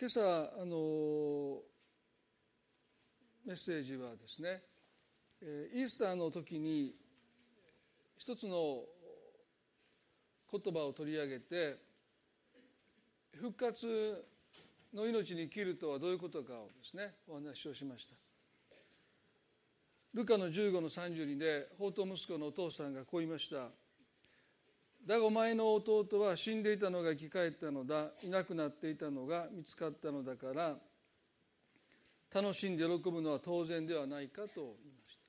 今朝あのメッセージはですねイースターの時に一つの言葉を取り上げて復活の命に生きるとはどういうことかをですねお話をしました。ルカの15の32で法と息子のお父さんがこう言いました。だがお前の弟は死んでいたのが生き返ったのだ。いなくなっていたのが見つかったのだから楽しんで喜ぶのは当然ではないかと言いました。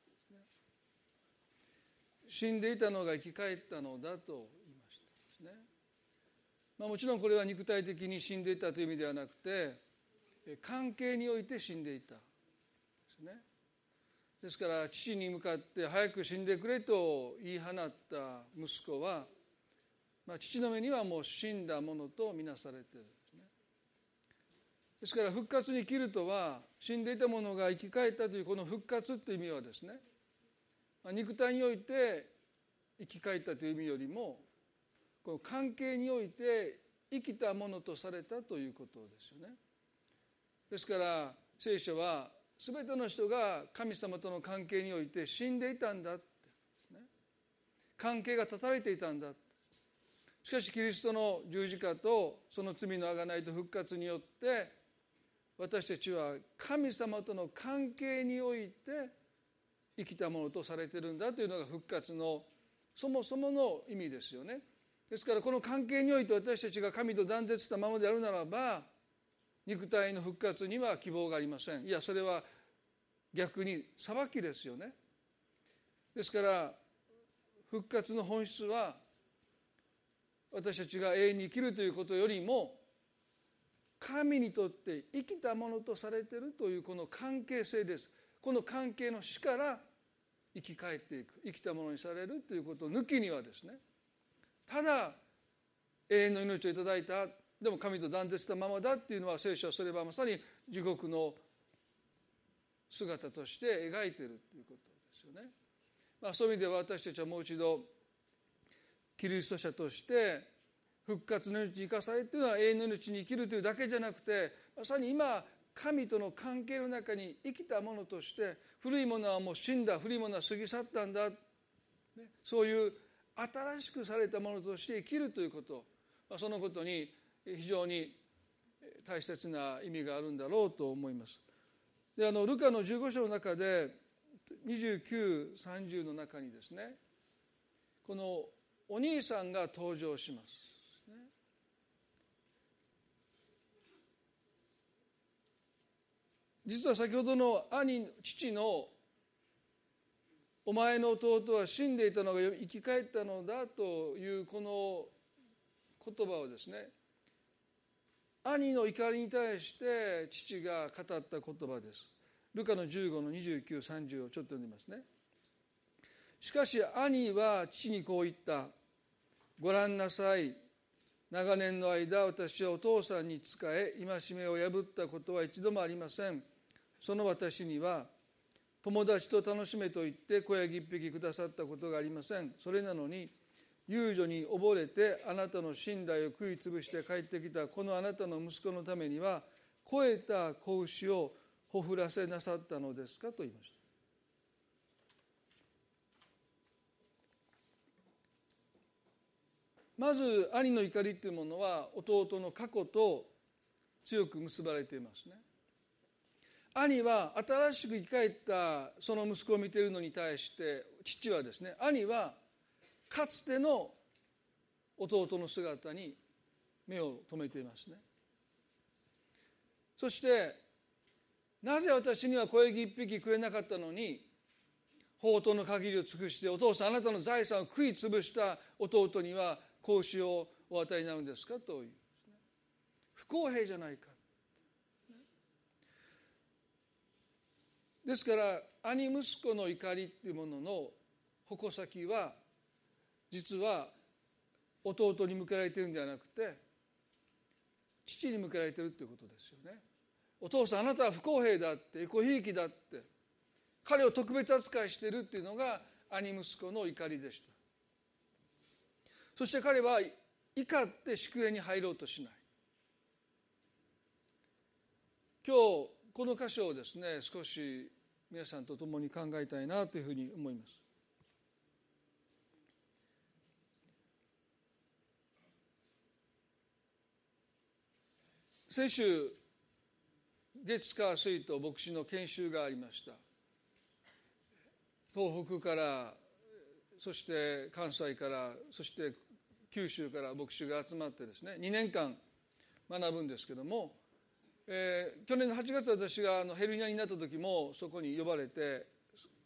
死んでいたのが生き返ったのだと言いました。ね、まあ、もちろんこれは肉体的に死んでいたという意味ではなくて関係において死んでいたですね。ですから父に向かって早く死んでくれと言い放った息子はまあ、父の目にはもう死んだものとみなされてるんですね。ですから復活に生きるとは死んでいたものが生き返ったというこの復活という意味はですね、まあ、肉体において生き返ったという意味よりもこの関係において生きたものとされたということですよね。ですから聖書は全ての人が神様との関係において死んでいたんだって、ね、関係が断たれていたんだって。しかしキリストの十字架とその罪の贖いと復活によって私たちは神様との関係において生きたものとされてるんだというのが復活のそもそもの意味ですよね。ですからこの関係において私たちが神と断絶したままであるならば肉体の復活には希望がありません。いやそれは逆に裁きですよね。ですから復活の本質は私たちが永遠に生きるということよりも神にとって生きたものとされてるというこの関係性ですこの関係の死から生き返っていく生きたものにされるということを抜きにはですねただ永遠の命をいただいたでも神と断絶したままだっていうのは聖書はそれはまさに地獄の姿として描いているということですよね。まあ、そういう意味では私たちはもう一度キリスト者として復活の命に生かされているのは永遠の命に生きるというだけじゃなくてまさに今神との関係の中に生きたものとして古いものはもう死んだ古いものは過ぎ去ったんだ、そういう新しくされたものとして生きるということそのことに非常に大切な意味があるんだろうと思います。であのルカの15章の中で2930の中にですねこのお兄さんが登場します。実は先ほどの兄父の「お前の弟は死んでいたのが生き返ったのだ」というこの言葉をですね兄の怒りに対して父が語った言葉です。ルカの15の2930をちょっと読んでみますね。しかし兄は父にこう言った。ご覧なさい。長年の間私はお父さんに仕え戒めを破ったことは一度もありません。その私には友達と楽しめと言って小ヤギ一匹くださったことがありません。それなのに遊女に溺れてあなたの寝台を食い潰して帰ってきたこのあなたの息子のためには肥えた子牛をほふらせなさったのですか？と言いました。まず兄の怒りっていうものは弟の過去と強く結ばれていますね。兄は新しく生き返ったその息子を見ているのに対して父はですね兄はかつての弟の姿に目を留めていますね。そしてなぜ私には小ヤギ一匹くれなかったのに宝刀の限りを尽くしてお父さんあなたの財産を食い潰した弟には子をお与えになるんですか？という？不公平じゃないか。ですから兄息子の怒りっていうものの矛先は実は弟に向けられてるんではなくて父に向けられてるっていうことですよね。お父さんあなたは不公平だってエコひいきだって彼を特別扱いしているっていうのが兄息子の怒りでした。そして彼は怒って宿営に入ろうとしない。今日この箇所をですね少し皆さんと共に考えたいなというふうに思います。先週月火水と牧師の研修がありました。東北からそして関西からそして九州から牧師が集まってですね2年間学ぶんですけども、えー、去年の8月私があのヘルニアになった時もそこに呼ばれて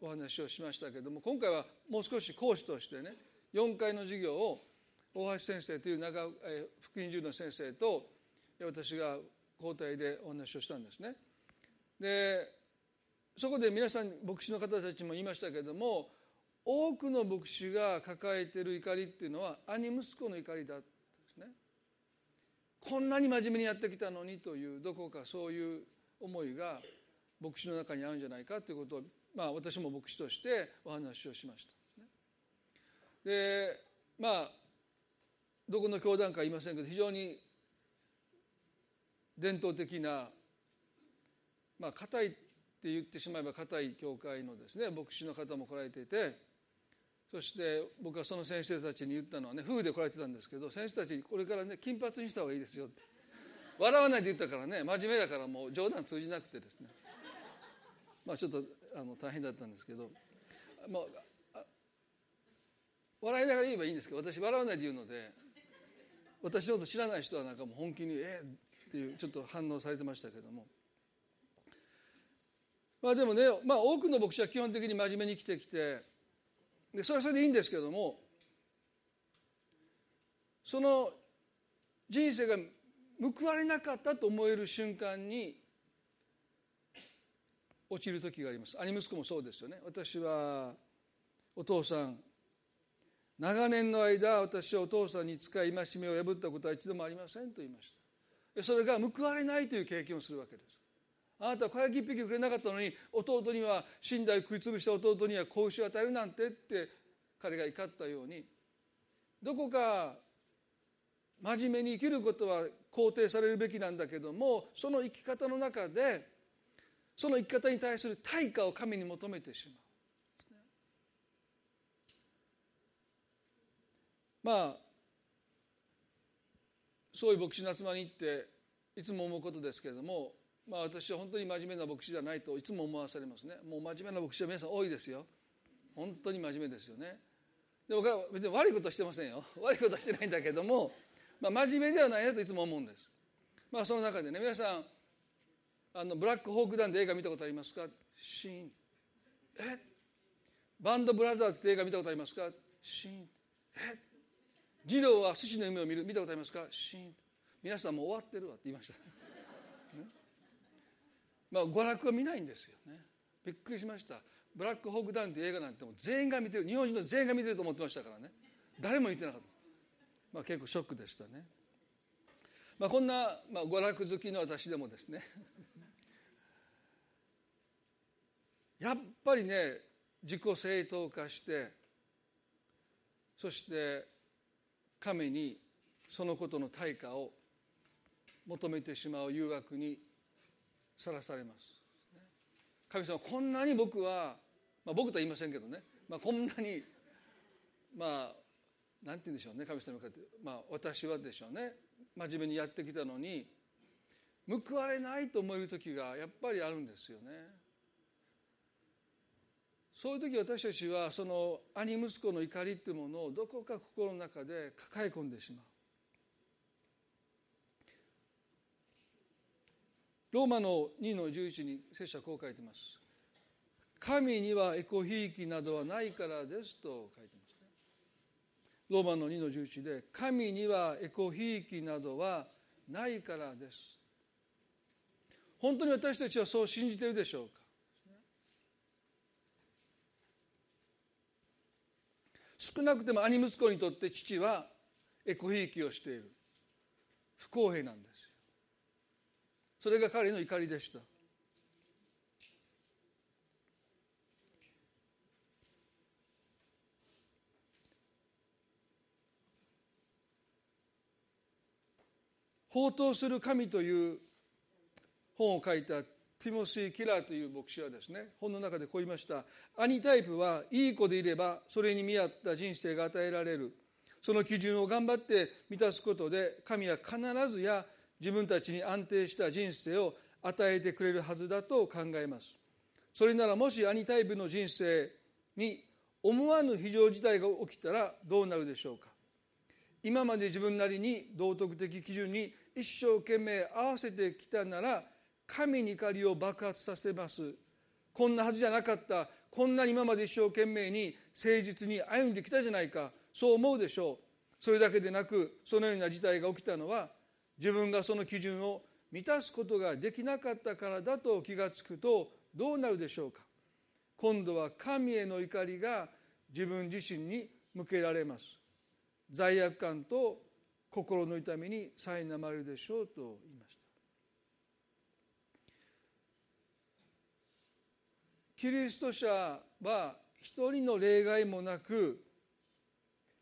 お話をしましたけども今回はもう少し講師としてね4回の授業を大橋先生という長、えー、福音授の先生と私が交代でお話をしたんですね。でそこで皆さん牧師の方たちも言いましたけども多くの牧師が抱えている怒りっていうのは兄息子の怒りだったんですね。こんなに真面目にやってきたのにというどこかそういう思いが牧師の中にあるんじゃないかということを、まあ、私も牧師としてお話をしました。でまあどこの教団か言いませんけど非常に伝統的なまあ硬いって言ってしまえば硬い教会のですね牧師の方も来られていてそして僕はその先生たちに言ったのはね夫婦で来られてたんですけど先生たちにこれからね金髪にした方がいいですよって。笑わないで言ったからね真面目だからもう冗談通じなくてですね。まあちょっとあの大変だったんですけど。まあ笑いながら言えばいいんですけど私笑わないで言うので私のこと知らない人はなんかもう本気に「えっていうちょっと反応されてましたけども。まあでもね、まあ、多くの牧師は基本的に真面目に生きてきてでそれはそれでいいんですけどもその人生が報われなかったと思える瞬間に落ちる時があります。兄息子もそうですよね。私はお父さん長年の間私はお父さんに使い戒めを破ったことは一度もありませんと言いました。それが報われないという経験をするわけです。あなたは小焼き一匹くれなかったのに弟には寝台食い潰した弟には子牛を与えるなんてって彼が怒ったように。どこか真面目に生きることは肯定されるべきなんだけどもその生き方の中でその生き方に対する対価を神に求めてしまう。まあそういう牧師の集まりに行っていつも思うことですけれども、まあ、私は本当に真面目な牧師じゃないといつも思わされますね。もう真面目な牧師は皆さん多いですよ。本当に真面目ですよね。で僕は別に悪いことしてませんよ。悪いことはしてないんだけども、まあ、真面目ではないなといつも思うんです。まあその中でね皆さんあのブラックホークダウンで映画見たことありますか？シーン。え？バンドブラザーズって映画見たことありますか？シーン。え？児童は寿司の夢を見る。見たことありますか？シーン。皆さんもう終わってるわって言いました、まあ娯楽は見ないんですよね。びっくりしました。ブラックホークダウンって映画なんても全員が見てる。日本人の全員が見てると思ってましたからね。誰も言ってなかった。まあ結構ショックでしたね。まあこんな、まあ、娯楽好きの私でもですね。やっぱりね自己正当化してそして神にそのことの対価を求めてしまう誘惑にさらされます。神様こんなに僕は、まあ、僕とは言いませんけどね、まあ、こんなにまあなんて言うんでしょうね神様かって、まあ、私はでしょうね。真面目にやってきたのに報われないと思える時がやっぱりあるんですよね。そういう時私たちはその兄息子の怒りっていうものをどこか心の中で抱え込んでしまう。ローマの2の11に聖書はこう書いてます。神にはエコひいきなどはないからですと書いてますね。ローマの2の11で神にはエコひいきなどはないからです。本当に私たちはそう信じているでしょうか？少なくても兄息子にとって父はエコひいきをしている。不公平なんです。それが彼の怒りでした。宝刀する神という本を書いたティモシー・キラーという牧師はですね本の中でこう言いました。兄タイプはいい子でいればそれに見合った人生が与えられる。その基準を頑張って満たすことで神は必ずや自分たちに安定した人生を与えてくれるはずだと考えます。それならもし兄タイプの人生に思わぬ非常事態が起きたらどうなるでしょうか。今まで自分なりに道徳的基準に一生懸命合わせてきたなら神に怒りを爆発させます。こんなはずじゃなかった。こんな今まで一生懸命に誠実に歩んできたじゃないか。そう思うでしょう。それだけでなくそのような事態が起きたのは自分がその基準を満たすことができなかったからだと気がつくとどうなるでしょうか。今度は神への怒りが自分自身に向けられます。罪悪感と心の痛みに苛まれるでしょうと言いました。キリスト者は一人の例外もなく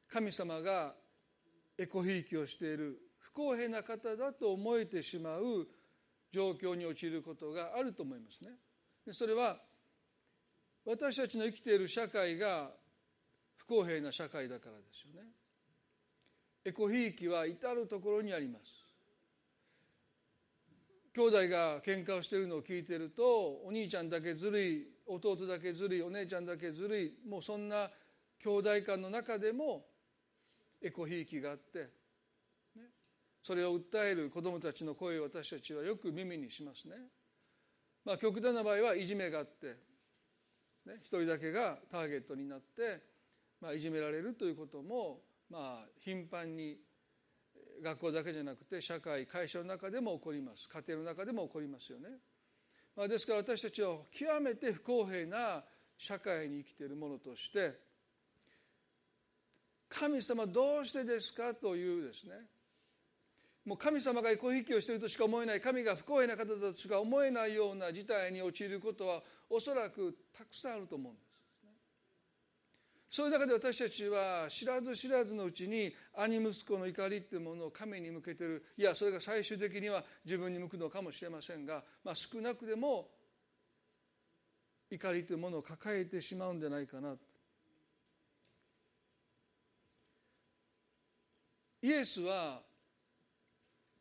神様がエコひいきをしている。公平な方だと思えてしまう状況に陥ることがあると思いますね。それは私たちの生きている社会が不公平な社会だからですよね。エコひいきは至る所にあります兄弟が喧嘩をしているのを聞いているとお兄ちゃんだけずるい弟だけずるいお姉ちゃんだけずるいもうそんな兄弟間の中でもエコひいきがあって、それを訴える子どもたちの声を私たちはよく耳にしますね。まあ、極端な場合はいじめがあって、ね、一人だけがターゲットになって、まあ、いじめられるということもまあ、頻繁に学校だけじゃなくて社会会社の中でも起こります家庭の中でも起こりますよね、まあ、ですから私たちは極めて不公平な社会に生きているものとして神様どうしてですかというですねもう神様がエコひきをしているとしか思えない神が不公平な方だとしか思えないような事態に陥ることはおそらくたくさんあると思うんです。そういう中で私たちは知らず知らずのうちに兄息子の怒りっていうものを神に向けてるいやそれが最終的には自分に向くのかもしれませんが、まあ、少なくでも怒りというものを抱えてしまうんじゃないかな。イエスは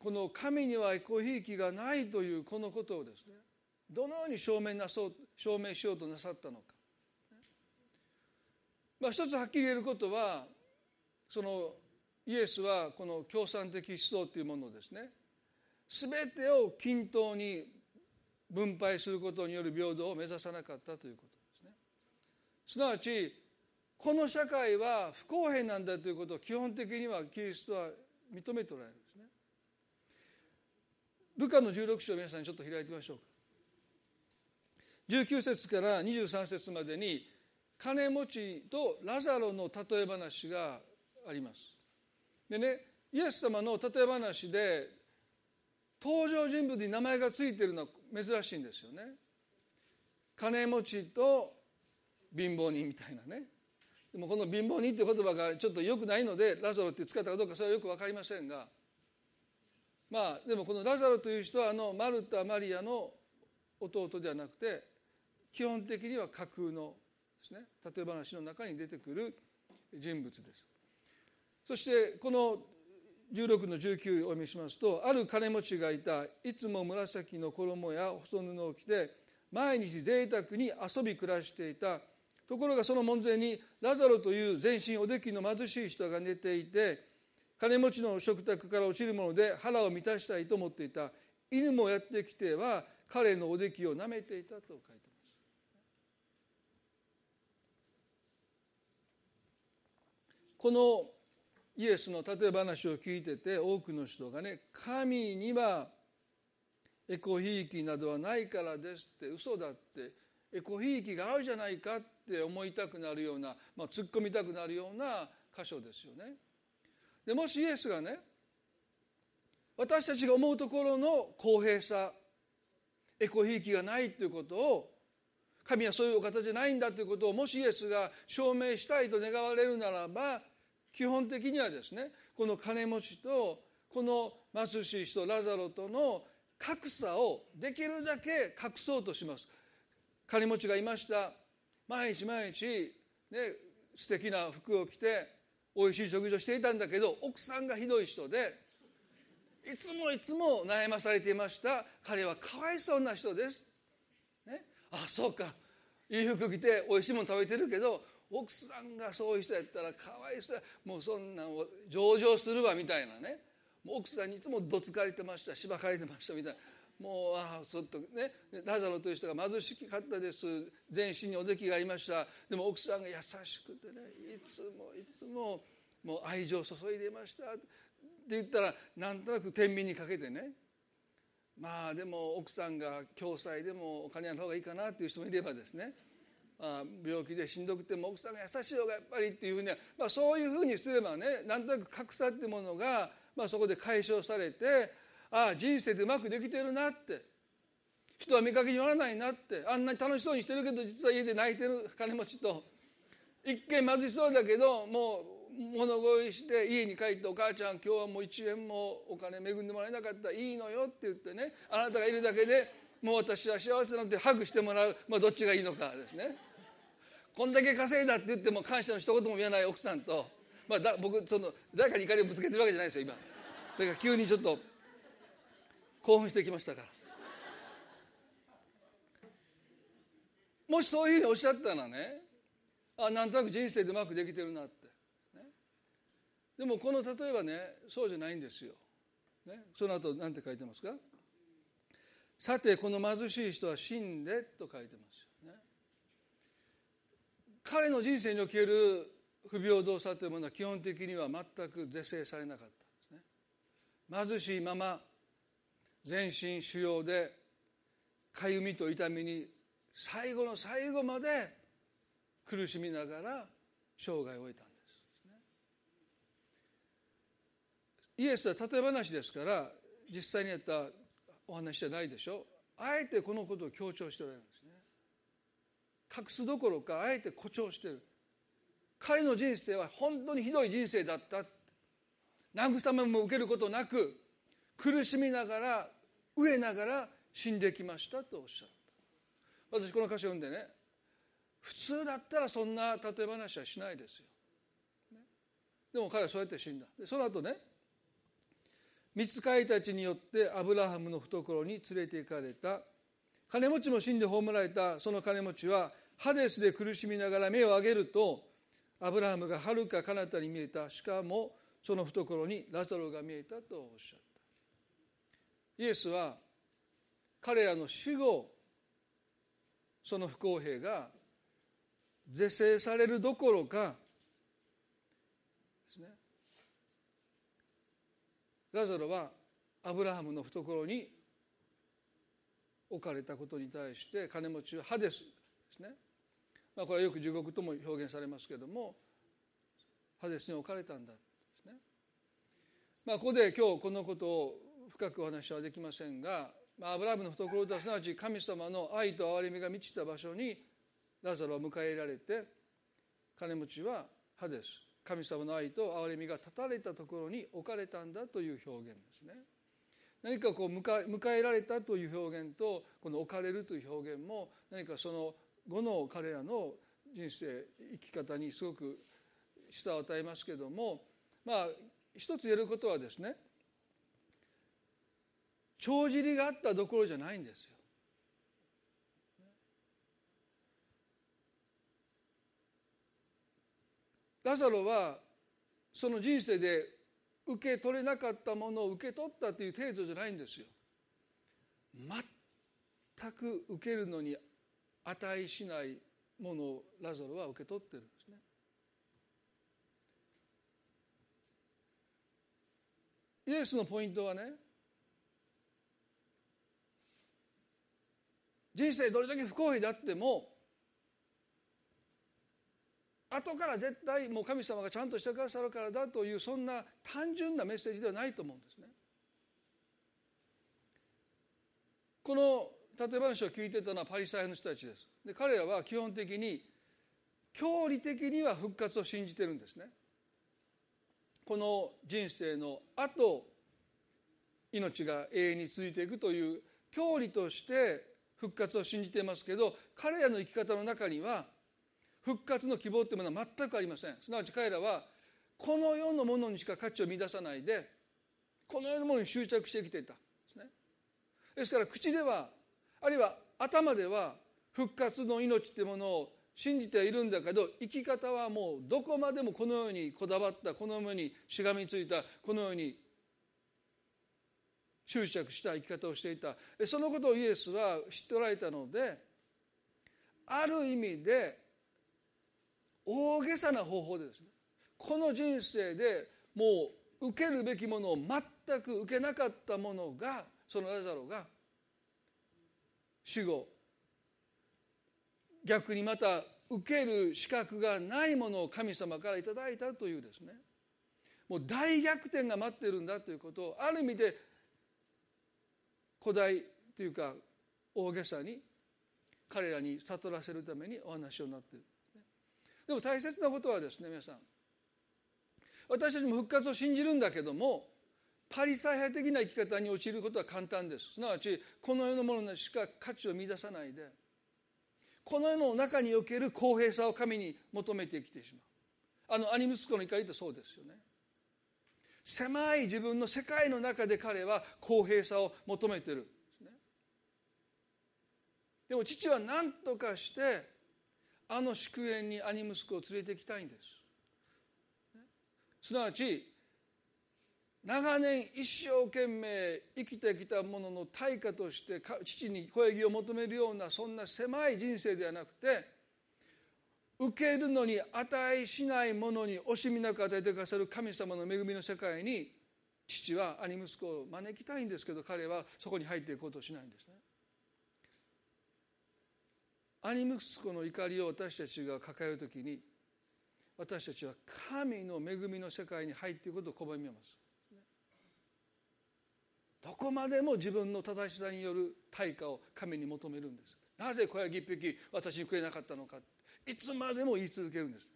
この神にはごひいきがないというこのことをですねどのように証明なそう証明しようとなさったのか。まあ、一つはっきり言えることはそのイエスはこの共産的思想というものをですね全てを均等に分配することによる平等を目指さなかったということですね。すなわちこの社会は不公平なんだということを基本的にはキリストは認めておられる。ルカの16章皆さんちょっと開いてみましょうか。19節から23節までに金持ちとラザロの例え話があります。でねイエス様の例え話で登場人物に名前が付いてるのは珍しいんですよね。金持ちと貧乏人みたいなね。でもこの貧乏人って言葉がちょっと良くないのでラザロって使ったかどうかそれはよく分かりませんがまあでもこのラザロという人はあのマルタ・マリアの弟ではなくて基本的には架空のですね例え話の中に出てくる人物です。そしてこの16の19をお読みしますとある金持ちがいたいつも紫の衣や細布を着て毎日贅沢に遊び暮らしていた。ところがその門前にラザロという全身おできの貧しい人が寝ていて金持ちの食卓から落ちるもので腹を満たしたいと思っていた犬もやってきては彼のおできを舐めていたと書いてますこのイエスの例え話を聞いてて多くの人がね神にはエコひいきなどはないからですって嘘だってエコひいきがあるじゃないかって思いたくなるような、まあ、突っ込みたくなるような箇所ですよね。でもしイエスがね私たちが思うところの公平さエコひいきがないということを神はそういうお方じゃないんだということをもしイエスが証明したいと願われるならば基本的にはですねこの金持ちとこの貧しい人ラザロとの格差をできるだけ隠そうとします。金持ちがいました。毎日毎日、ね、素敵な服を着て美味しい食事をしていたんだけど奥さんがひどい人でいつもいつも悩まされていました。彼はかわいそうな人です、ね、あそうか。いい服着て美味しいもの食べてるけど奥さんがそういう人やったらかわいそう。もうそんなん上場するわみたいなね。もう奥さんにいつもどつかれてましたしばかれてましたみたいな。もうああちょっとねラザロという人が貧しかったです。全身におできがありました。でも奥さんが優しくてねいつもいつももう愛情を注いでました。って言ったらなんとなく天秤にかけてね。まあでも奥さんが共済でもお金ある方がいいかなっていう人もいればですね。あ病気でしんどくても奥さんが優しい方がやっぱりっていうふうには、まあ、そういうふうにすればねなんとなく格差っていうものが、まあ、そこで解消されてああ人生でうまくできてるなって。人は見かけによらないなって。あんなに楽しそうにしてるけど実は家で泣いてる。金持ちと。一見貧しそうだけどもう物乞いして家に帰って「お母ちゃん今日はもう1円もお金恵んでもらえなかった。いいのよ」って言ってね。あなたがいるだけでもう私は幸せなんてハグしてもらう、まあ、どっちがいいのかですね。こんだけ稼いだって言っても感謝の一言も言えない奥さんと、まあ、だ僕その誰かに怒りをぶつけてるわけじゃないですよ今。だから急にちょっと興奮してきましたから。もしそういうふうにおっしゃったらねあなんとなく人生でうまくできてるなって、ね、でもこの例えばねそうじゃないんですよ、ね、その後何て書いてますか？さてこの貧しい人は死んでと書いてますよ。ね。彼の人生における不平等さというものは基本的には全く是正されなかったんですね。貧しいまま全身腫瘍でかゆみと痛みに最後の最後まで苦しみながら生涯を終えたんですイエスは例え話ですから実際にやったお話じゃないでしょ。あえてこのことを強調しておられるんですね。隠すどころかあえて誇張してる。彼の人生は本当にひどい人生だった。慰めも受けることなく苦しみながら飢えながら死んできましたとおっしゃった。私この歌詞を読んでね普通だったらそんな例え話はしないですよ。でも彼はそうやって死んだ。でその後ね見つかいたちによってアブラハムの懐に連れて行かれた。金持ちも死んで葬られた。その金持ちはハデスで苦しみながら目を上げるとアブラハムがはるか彼方に見えた。しかもその懐にラザロが見えたとおっしゃった。イエスは彼らの死後その不公平が是正されるどころかですね。ラザロはアブラハムの懐に置かれたことに対して金持ちはハデスですね、まあ、これはよく地獄とも表現されますけれどもハデスに置かれたんだですね、まあ、ここで今日このことを深くお話はできませんが、まあ、アブラハムの懐とすなわち神様の愛と憐れみが満ちた場所にラザロは迎えられて金持ちはハデス。神様の愛と憐れみが断たれたところに置かれたんだという表現ですね。何かこう迎えられたという表現とこの置かれるという表現も何かその後の彼らの人生生き方にすごく示唆を与えますけどもまあ一つ言えることはですね帳尻があったどころじゃないんですよラザロはその人生で受け取れなかったものを受け取ったという程度じゃないんですよ。全く受けるのに値しないものをラザロは受け取ってるんですね。イエスのポイントはね人生どれだけ不公平であっても後から絶対もう神様がちゃんとしてくださるからだというそんな単純なメッセージではないと思うんですね。この例え話を聞いてたのはパリサイの人たちです。で彼らは基本的に教理的には復活を信じてるんですね。この人生の後命が永遠に続いていくという教理として復活を信じていますけど彼らの生き方の中には復活の希望というものは全くありません。すなわち彼らはこの世のものにしか価値を見出さないでこの世のものに執着して生きていた。ですね。ですから口ではあるいは頭では復活の命というものを信じているんだけど生き方はもうどこまでもこのようにこだわったこのようにしがみついたこのように執着した生き方をしていた。そのことをイエスは知っておられたのである意味で大げさな方法でですねこの人生でもう受けるべきものを全く受けなかったものがそのラザロが死後逆にまた受ける資格がないものを神様からいただいたというですね。もう大逆転が待ってるんだということをある意味で古代というか大げさに彼らに悟らせるためにお話をなっている。でも大切なことはですね皆さん。私たちも復活を信じるんだけどもパリサイ派的な生き方に陥ることは簡単です。すなわちこの世のものにしか価値を見出さないでこの世の中における公平さを神に求めて生きてしまう。あの兄息子の怒りってそうですよね。狭い自分の世界の中で彼は公平さを求めてるでも父は何とかしてあの祝宴に兄息子を連れてきたいんです。すなわち長年一生懸命生きてきたものの対価として父に声木を求めるようなそんな狭い人生ではなくて受けるのに値しないものに惜しみなく与えてくださる神様の恵みの世界に父は兄息子を招きたいんですけど彼はそこに入っていこうとしないんですね。兄息子の怒りを私たちが抱える時に私たちは神の恵みの世界に入っていくことを拒みます。どこまでも自分の正しさによる対価を神に求めるんですなぜ小ヤギ一匹私にくれなかったのかいつまでも言い続けるんです、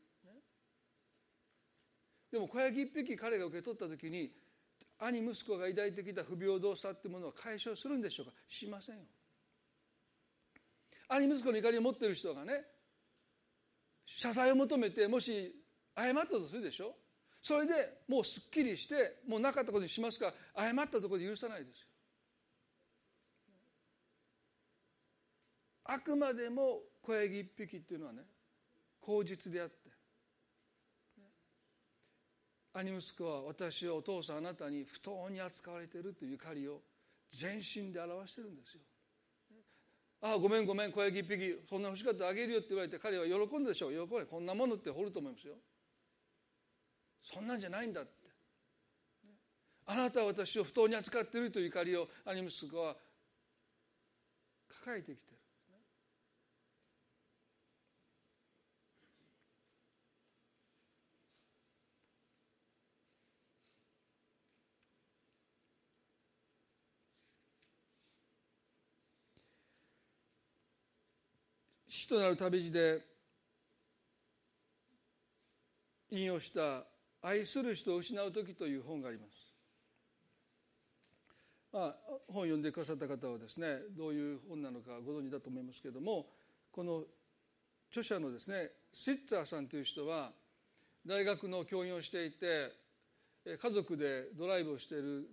でも小ヤギ一匹彼が受け取った時に兄息子が抱いてきた不平等さってものは解消するんでしょうか？しませんよ。兄息子の怒りを持っている人がね謝罪を求めてもし謝ったとするでしょ？それでもうすっきりしてもうなかったことにしますか？ら謝ったところで許さないですよ。あくまでも小ヤギ一匹っていうのはね口実であって。兄息子は私はお父さんあなたに不当に扱われているという怒りを全身で表してるんですよ。ああごめんごめん小ヤギ一匹そんな欲しかったらあげるよって言われて彼は喜んでしょう。喜んでこんなものって掘ると思いますよ。そんなんじゃないんだって。あなたは私を不当に扱っているという怒りを兄息子は抱えてきてる。死となる旅路で引用した愛する人を失う時という本があります。まあ、本を読んでくださった方はですねどういう本なのかご存知だと思いますけれどもこの著者のですねシッツァーさんという人は大学の教員をしていて家族でドライブをしている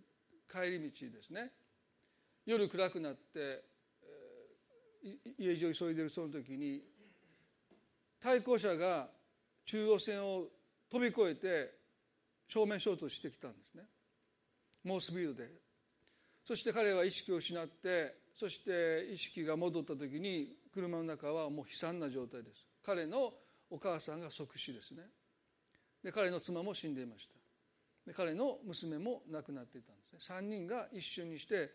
帰り道ですね夜暗くなって家路を急いでるその時に対向車が中央線を飛び越えて正面衝突してきたんですね。猛スピードで。そして彼は意識を失ってそして意識が戻った時に車の中はもう悲惨な状態です。彼のお母さんが即死ですね。で彼の妻も死んでいました。で彼の娘も亡くなっていたんですね。3人が一瞬にして、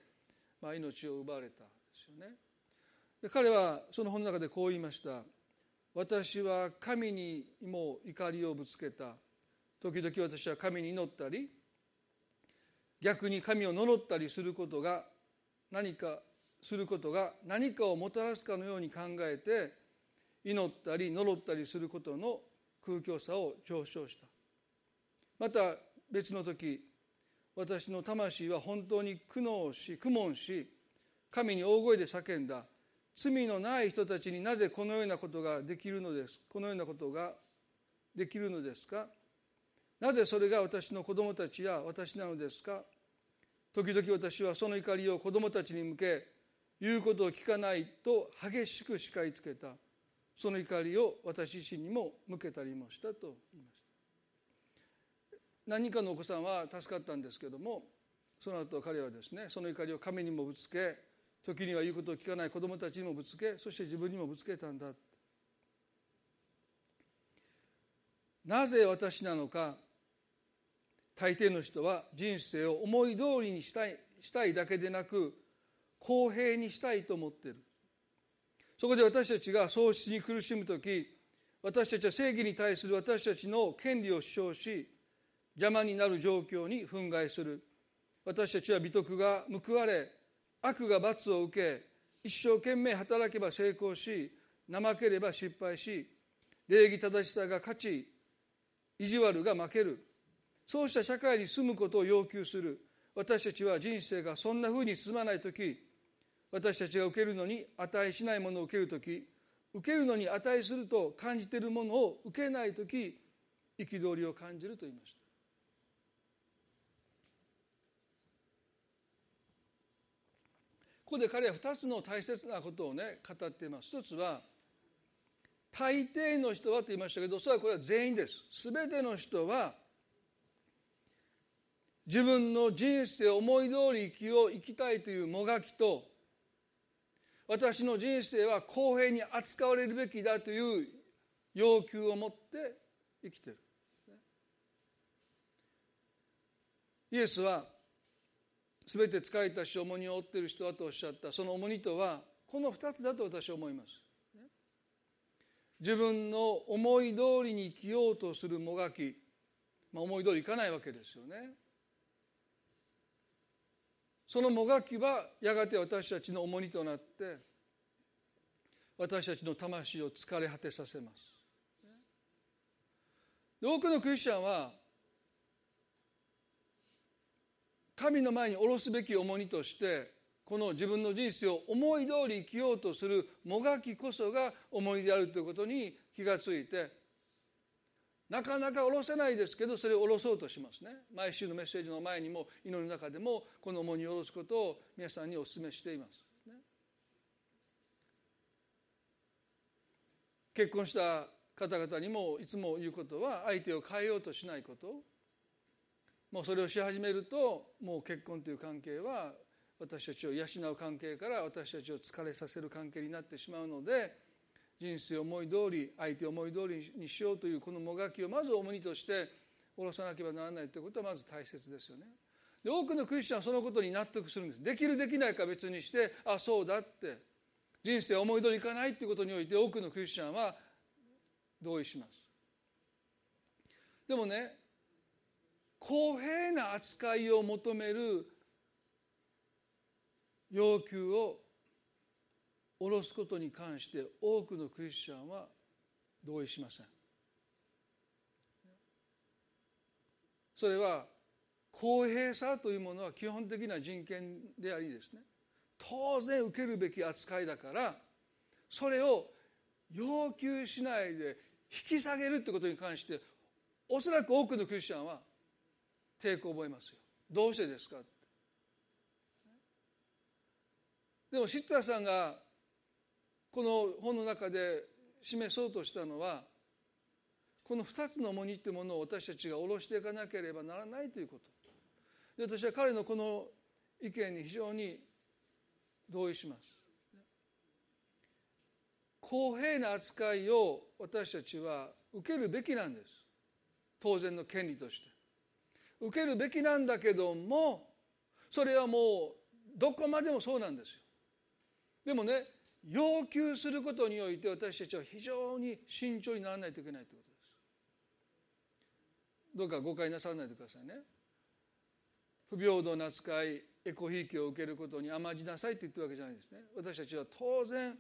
まあ、命を奪われたんですよね。で彼はその本の中でこう言いました。私は神にも怒りをぶつけた。時々私は神に祈ったり逆に神を呪ったりすることが何かすることが何かをもたらすかのように考えて祈ったり呪ったりすることの空虚さを上昇した。また別の時私の魂は本当に苦悩し苦悶し神に大声で叫んだ。罪のない人たちになぜこのようなことができるのですこのようなことができるのですか？なぜそれが私の子供たちや私なのですか？時々私はその怒りを子供たちに向け言うことを聞かないと激しく叱りつけた。その怒りを私自身にも向けたりもしたと言いました。何人かのお子さんは助かったんですけどもその後彼はですねその怒りを神にもぶつけ時には言うことを聞かない子供たちにもぶつけそして自分にもぶつけたんだなぜ私なのか大抵の人は人生を思い通りにしたいしたいだけでなく公平にしたいと思っている。そこで私たちが喪失に苦しむ時私たちは正義に対する私たちの権利を主張し邪魔になる状況に憤慨する。私たちは美徳が報われ悪が罰を受け一生懸命働けば成功し怠ければ失敗し礼儀正しさが勝ち意地悪が負ける。そうした社会に住むことを要求する。私たちは人生がそんなふうに進まない時私たちが受けるのに値しないものを受ける時受けるのに値すると感じているものを受けない時憤りを感じると言いました。ここで彼は2つの大切なことをね語っています。一つは大抵の人はと言いましたけどそれはこれは全員です。全ての人は自分の人生を思い通り生きを生きたいというもがきと私の人生は公平に扱われるべきだという要求を持って生きてる。イエスは全て疲れたし重荷を負っている人はとおっしゃった。その重荷とはこの2つだと私は思います。自分の思い通りに生きようとするもがき、まあ、思い通りいかないわけですよね。そのもがきはやがて私たちの重荷となって私たちの魂を疲れ果てさせます。多くのクリスチャンは神の前に下ろすべき重荷としてこの自分の人生を思い通り生きようとするもがきこそが思いであるということに気がついてなかなか下ろせないですけどそれを下ろそうとしますね。毎週のメッセージの前にも祈りの中でもこの重荷を下ろすことを皆さんにお勧めしています、結婚した方々にもいつも言うことは相手を変えようとしないこと。もうそれをし始めるともう結婚という関係は私たちを養う関係から私たちを疲れさせる関係になってしまうので人生思い通り相手思い通りにしようというこのもがきをまず重荷として下ろさなければならないということはまず大切ですよね。で多くのクリスチャンはそのことに納得するんです。できるできないか別にしてあそうだって。人生思い通りいかないということにおいて多くのクリスチャンは同意します。でもね公平な扱いを求める要求を下ろすことに関して多くのクリスチャンは同意しません。それは公平さというものは基本的な人権でありですね。当然受けるべき扱いだからそれを要求しないで引き下げるということに関しておそらく多くのクリスチャンは抵抗を覚えますよ。どうしてですか？でもシッツァーさんがこの本の中で示そうとしたのはこの2つの重荷というものを私たちが下ろしていかなければならないということ。で私は彼のこの意見に非常に同意します。公平な扱いを私たちは受けるべきなんです。当然の権利として。受けるべきなんだけどもそれはもうどこまでもそうなんですよ。でもね要求することにおいて私たちは非常に慎重にならないといけないということです。どうか誤解なさらないでくださいね。不平等な扱いエコひいきを受けることに甘じなさいと言ってるわけじゃないですね。私たちは当然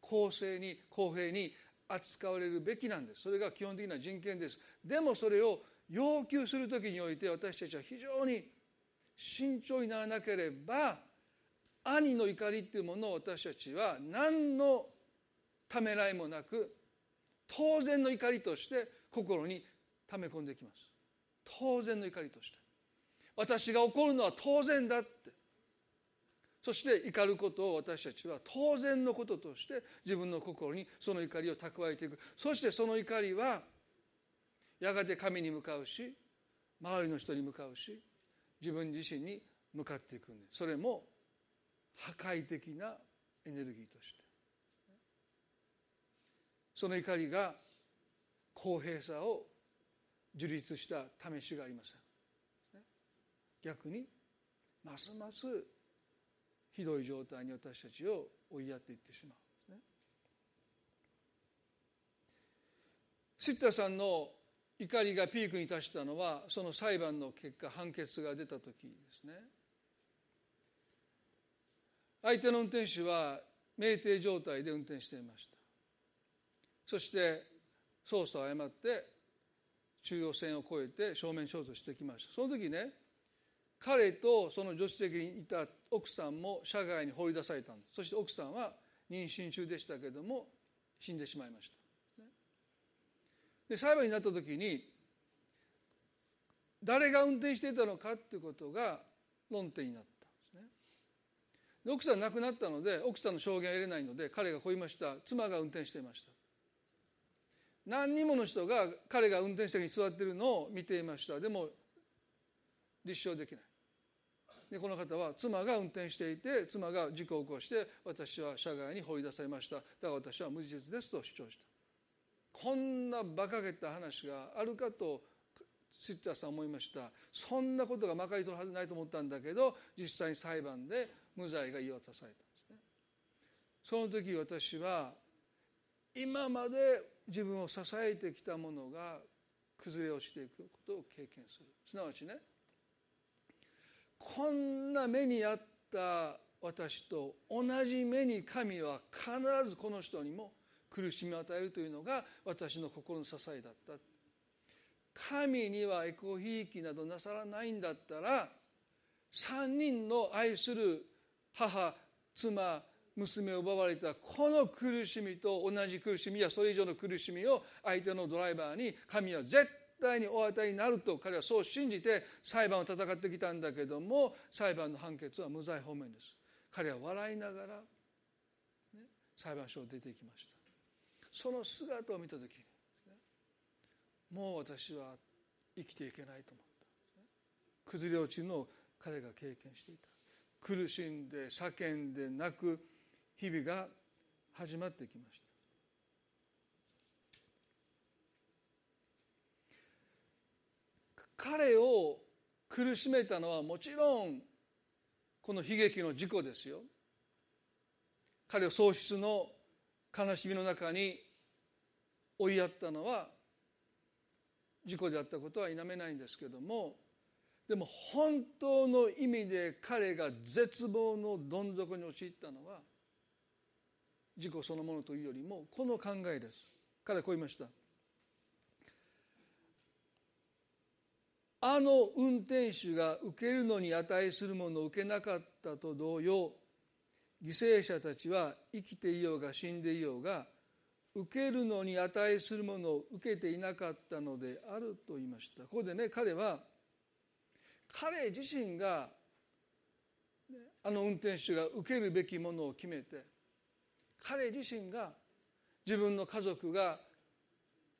公正に公平に扱われるべきなんです。それが基本的な人権です。でもそれを要求する時において私たちは非常に慎重にならなければ兄の怒りっていうものを私たちは何のためらいもなく当然の怒りとして心に溜め込んできます。当然の怒りとして。私が怒るのは当然だって。そして怒ることを私たちは当然のこととして自分の心にその怒りを蓄えていく。そしてその怒りはやがて神に向かうし周りの人に向かうし自分自身に向かっていくんです。それも破壊的なエネルギーとして。その怒りが公平さを樹立した試しがありません。逆にますますひどい状態に私たちを追いやっていってしまう。んですねシッタさんの怒りがピークに達したのはその裁判の結果判決が出た時ですね。相手の運転手は酩酊状態で運転していました。そして操作を誤って中央線を越えて正面衝突してきました。その時ね彼とその助手席にいた奥さんも車外に放り出されたそして奥さんは妊娠中でしたけども死んでしまいました。で裁判になった時に誰が運転していたのかっていうことが論点になったんですね。で奥さん亡くなったので奥さんの証言を得れないので彼がこう言いました。妻が運転していました。何人もの人が彼が運転席に座ってるのを見ていました。でも立証できない。でこの方は妻が運転していて妻が事故を起こして私は車外に放り出されました。だから私は無実ですと主張した。こんな馬鹿げた話があるかとシッターさん思いました。そんなことがまかり通るはずないと思ったんだけど実際に裁判で無罪が言い渡されたんですね。その時私は今まで自分を支えてきたものが崩れ落ちていくことを経験する。すなわちねこんな目にあった私と同じ目に神は必ずこの人にも苦しみを与えるというのが私の心の支えだった。神にはエコひいきなどなさらないんだったら3人の愛する母妻娘を奪われたこの苦しみと同じ苦しみやそれ以上の苦しみを相手のドライバーに神は絶対にお与えになると彼はそう信じて裁判を戦ってきたんだけども裁判の判決は無罪方面です。彼は笑いながら、ね、裁判所を出てきました。その姿を見た時に、もう私は生きていけないと思った。崩れ落ちるのを彼が経験していた。苦しんで叫んで泣く日々が始まってきました。彼を苦しめたのはもちろんこの悲劇の事故ですよ。彼を喪失の悲しみの中に追いやったのは事故であったことは否めないんですけどもでも本当の意味で彼が絶望のどん底に陥ったのは事故そのものというよりもこの考えです。彼はこう言いました。あの運転手が受けるのに値するものを受けなかったと同様犠牲者たちは生きていようが死んでいようが受けるのに値するものを受けていなかったのであると言いました。ここでね彼は彼自身があの運転手が受けるべきものを決めて彼自身が自分の家族が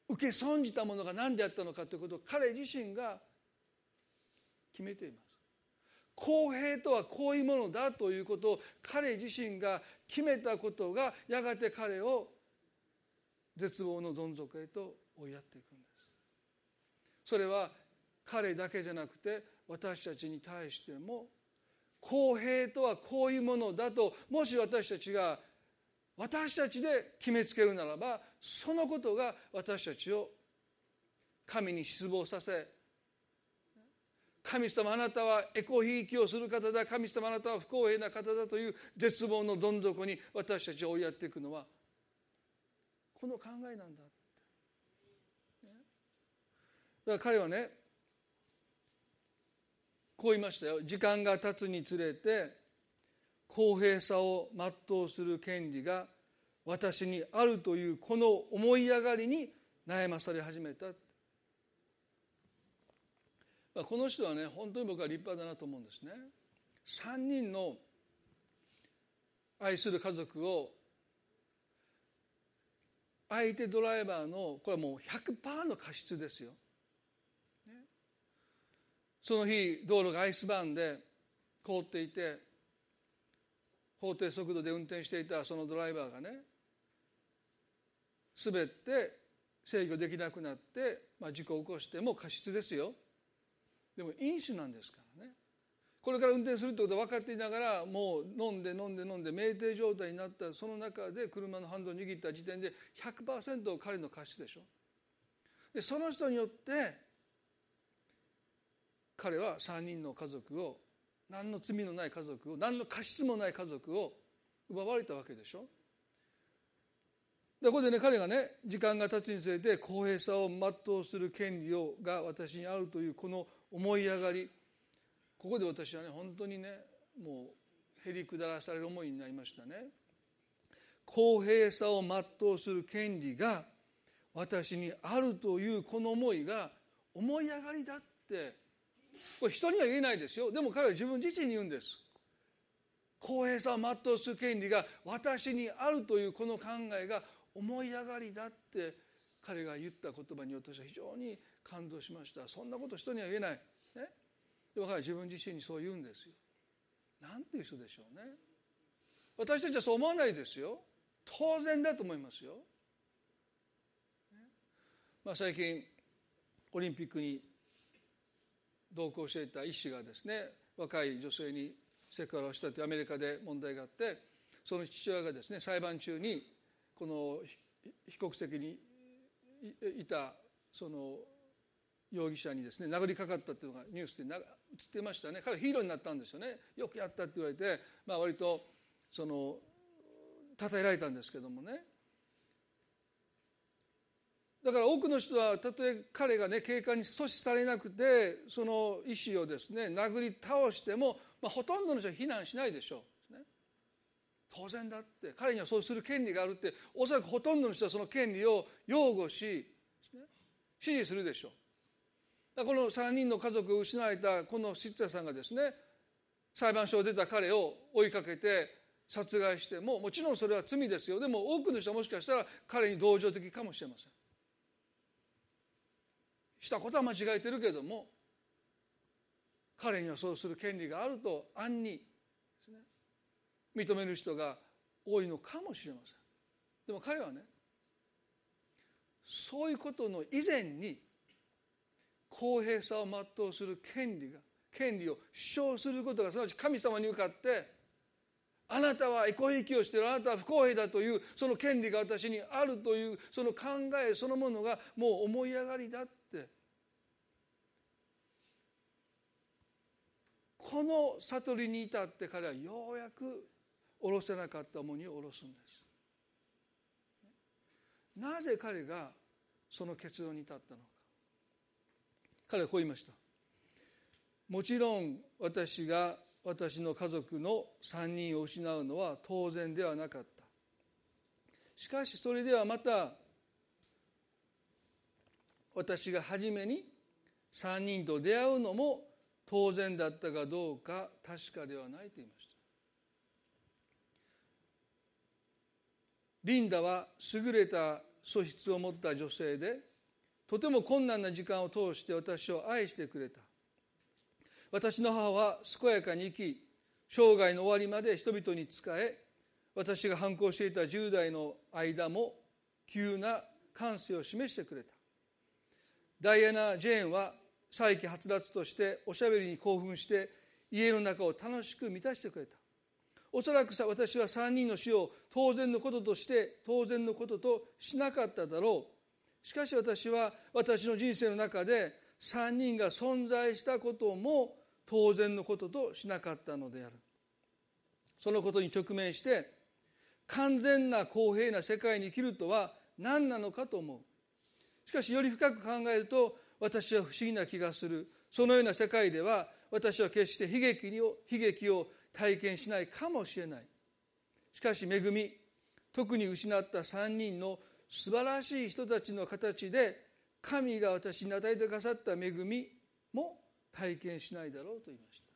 受け損じたものが何であったのかということを彼自身が決めています。公平とはこういうものだということを彼自身が決めたことがやがて彼を絶望のどん底へと追いやっていくんです。それは彼だけじゃなくて私たちに対しても公平とはこういうものだともし私たちが私たちで決めつけるならばそのことが私たちを神に失望させ神様あなたはエコひいきをする方だ神様あなたは不公平な方だという絶望のどん底に私たちを追いやっていくのはこの考えなんだ。ね。だから彼はねこう言いましたよ。時間が経つにつれて公平さを全うする権利が私にあるというこの思い上がりに悩まされ始めた。この人はね本当に僕は立派だなと思うんですね。3人の愛する家族を相手ドライバーのこれはもう100%の過失ですよ、ね、その日道路がアイスバーンで凍っていて法定速度で運転していたそのドライバーがね滑って制御できなくなって、まあ、事故を起こしても過失ですよ。でも飲酒なんですかこれから運転するってことは分かっていながらもう飲んで飲んで飲んで酩酊状態になったその中で車のハンドルを握った時点で100%彼の過失でしょ。でその人によって彼は3人の家族を何の罪のない家族を何の過失もない家族を奪われたわけでしょ。でここでね彼がね時間が経つにつれて公平さを全うする権利をが私にあるというこの思い上がり。ここで私はね本当にねもうへりくだらされる思いになりましたね。公平さを全うする権利が私にあるというこの思いが思い上がりだってこれ人には言えないですよ。でも彼は自分自身に言うんです。公平さを全うする権利が私にあるというこの考えが思い上がりだって彼が言った言葉に私は非常に感動しました。そんなこと人には言えない、でも彼は自分自身にそう言うんですよ。なんていう人でしょうね。私たちはそう思わないですよ。当然だと思いますよ、まあ、最近オリンピックに同行していた医師がですね若い女性にセクハラをしたというアメリカで問題があってその父親がですね裁判中にこの被告席にいたその容疑者にですね殴りかかったっていうのがニュースで映ってましたね。彼ヒーローになったんですよね。よくやったって言われて、まあ、割とその称えられたんですけどもね。だから多くの人はたとえ彼がね警官に阻止されなくてその意思をですね殴り倒しても、まあ、ほとんどの人は非難しないでしょう、ね、当然だって。彼にはそうする権利があるって。おそらくほとんどの人はその権利を擁護し、ね、支持するでしょう。この3人の家族を失われたこのシッツァさんがですね裁判所を出た彼を追いかけて殺害してももちろんそれは罪ですよ。でも多くの人はもしかしたら彼に同情的かもしれません。したことは間違えてるけども彼にはそうする権利があると暗に、認める人が多いのかもしれません。でも彼はねそういうことの以前に公平さを全うする権利が権利を主張することがすなわち神様に向かってあなたはエコひきをしているあなたは不公平だというその権利が私にあるというその考えそのものがもう思い上がりだって。この悟りに至って彼はようやく下ろせなかった重荷を下ろすんです。なぜ彼がその結論に至ったのか。彼はこう言いました。もちろん私が私の家族の3人を失うのは当然ではなかった。しかしそれではまた私が初めに3人と出会うのも当然だったかどうか確かではないと言いました。リンダは優れた素質を持った女性でとても困難な時間を通して私を愛してくれた。私の母は健やかに生き生涯の終わりまで人々に仕え私が反抗していた10代の間も急な感性を示してくれた。ダイアナ・ジェーンは再起はつらつとしておしゃべりに興奮して家の中を楽しく満たしてくれた。おそらくさ私は3人の死を当然のこととして当然のこととしなかっただろう。しかし私は私の人生の中で3人が存在したことも当然のこととしなかったのである。そのことに直面して完全な公平な世界に生きるとは何なのかと思う。しかしより深く考えると私は不思議な気がする。そのような世界では私は決して悲劇を悲劇を体験しないかもしれない。しかし恵み特に失った3人の素晴らしい人たちの形で神が私に与えてくださった恵みも体験しないだろうと言いました。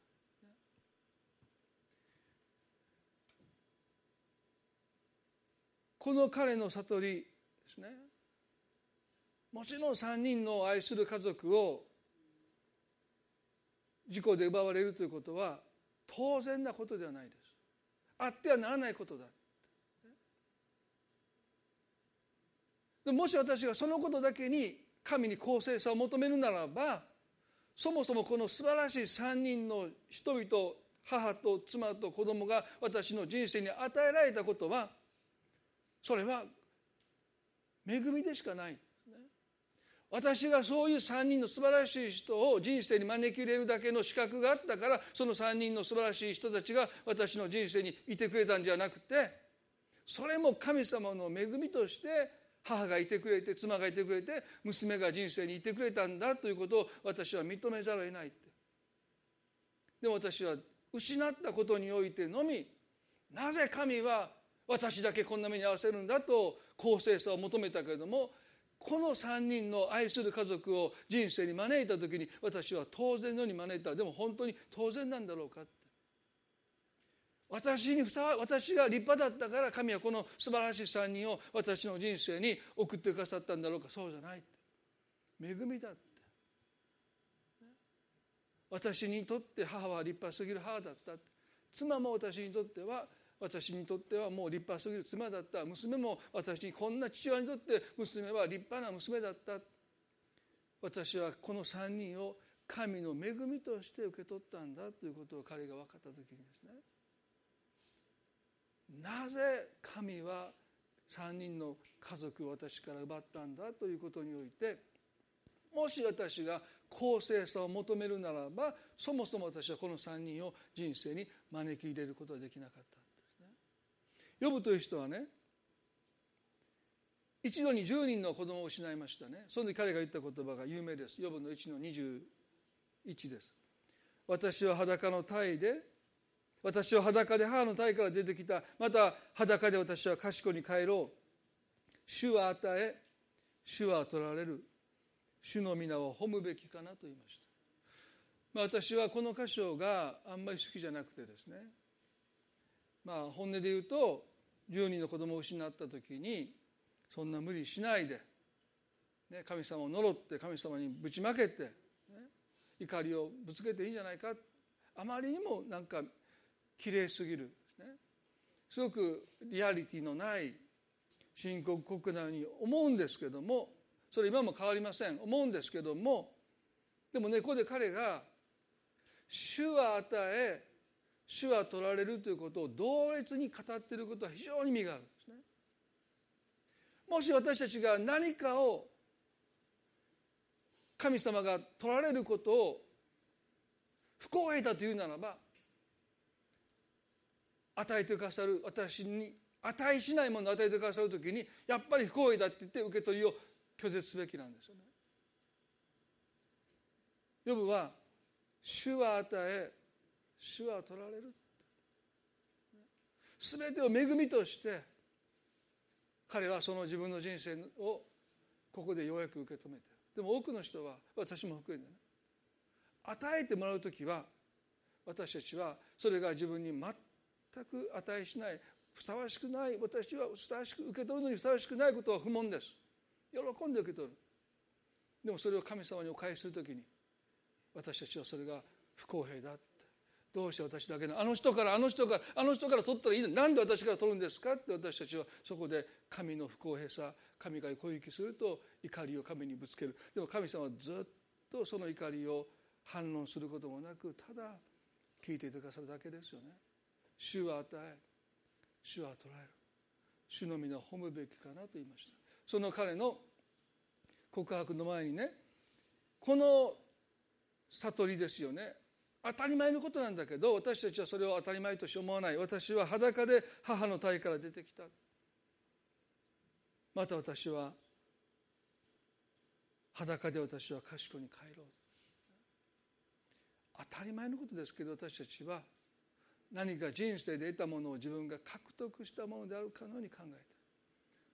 この彼の悟りですね。もちろん3人の愛する家族を事故で奪われるということは当然なことではないです。あってはならないことだ。もし私がそのことだけに神に公正さを求めるならばそもそもこの素晴らしい3人の人々母と妻と子供が私の人生に与えられたことはそれは恵みでしかない。私がそういう3人の素晴らしい人を人生に招き入れるだけの資格があったからその3人の素晴らしい人たちが私の人生にいてくれたんじゃなくてそれも神様の恵みとして母がいてくれて妻がいてくれて娘が人生にいてくれたんだということを私は認めざるを得ないって。でも私は失ったことにおいてのみなぜ神は私だけこんな目に遭わせるんだと公正さを求めたけれどもこの3人の愛する家族を人生に招いた時に私は当然のように招いた。でも本当に当然なんだろうかって。私にふさわ私が立派だったから神はこの素晴らしい3人を私の人生に送ってくださったんだろうか。そうじゃないって。恵みだって。私にとって母は立派すぎる母だった妻も私にとっては私にとってはもう立派すぎる妻だった。娘も私にこんな父親にとって娘は立派な娘だった私はこの3人を神の恵みとして受け取ったんだということを彼が分かった時にですね。なぜ神は3人の家族を私から奪ったんだということにおいてもし私が公正さを求めるならばそもそも私はこの3人を人生に招き入れることはできなかったヨブという人はね一度に10人の子供を失いましたね。その時彼が言った言葉が有名です。ヨブの1の21です。私は裸の体で私は裸で母の体から出てきた。また裸で私は賢に帰ろう。主は与え主は取られる。主の皆を褒むべきかなと言いました、まあ、私はこの箇所があんまり好きじゃなくてですね。まあ本音で言うと10人の子供を失った時にそんな無理しないで、ね、神様を呪って神様にぶちまけて、ね、怒りをぶつけていいんじゃないか。あまりにもなんか綺麗すぎる、ね、すごくリアリティのない深刻国なように思うんですけどもそれ今も変わりません思うんですけどもでもねここで彼が「主は与え主は取られるということを同一に語っていることは非常に意味があるんですね。もし私たちが何かを神様が取られることを不公平だというならば与えてくださる私に値しないものを与えてくださる時にやっぱり不公平だって言って受け取りを拒絶すべきなんですよね。ヨブは主は与え主は取られる全てを恵みとして彼はその自分の人生をここでようやく受け止めてでも多くの人は私も含めてね与えてもらう時は私たちはそれが自分に全く値しないふさわしくない私はふさわしく受け取るのにふさわしくないことは不問です。喜んで受け取る。でもそれを神様にお返しする時に私たちはそれが不公平だって。どうして私だけのあの人からあの人からあの人から取ったらいいのなんで私から取るんですかって私たちはそこで神の不公平さ神が攻撃すると怒りを神にぶつける。でも神様はずっとその怒りを反論することもなくただ聞いていてくださるだけですよね。主は与え主は捉える。主の皆を褒むべきかなと言いました。その彼の告白の前にねこの悟りですよね。当たり前のことなんだけど私たちはそれを当たり前として思わない。私は裸で母の体から出てきた。また私は裸で私は賢に帰ろう。当たり前のことですけど私たちは何か人生で得たものを自分が獲得したものであるかのように考えて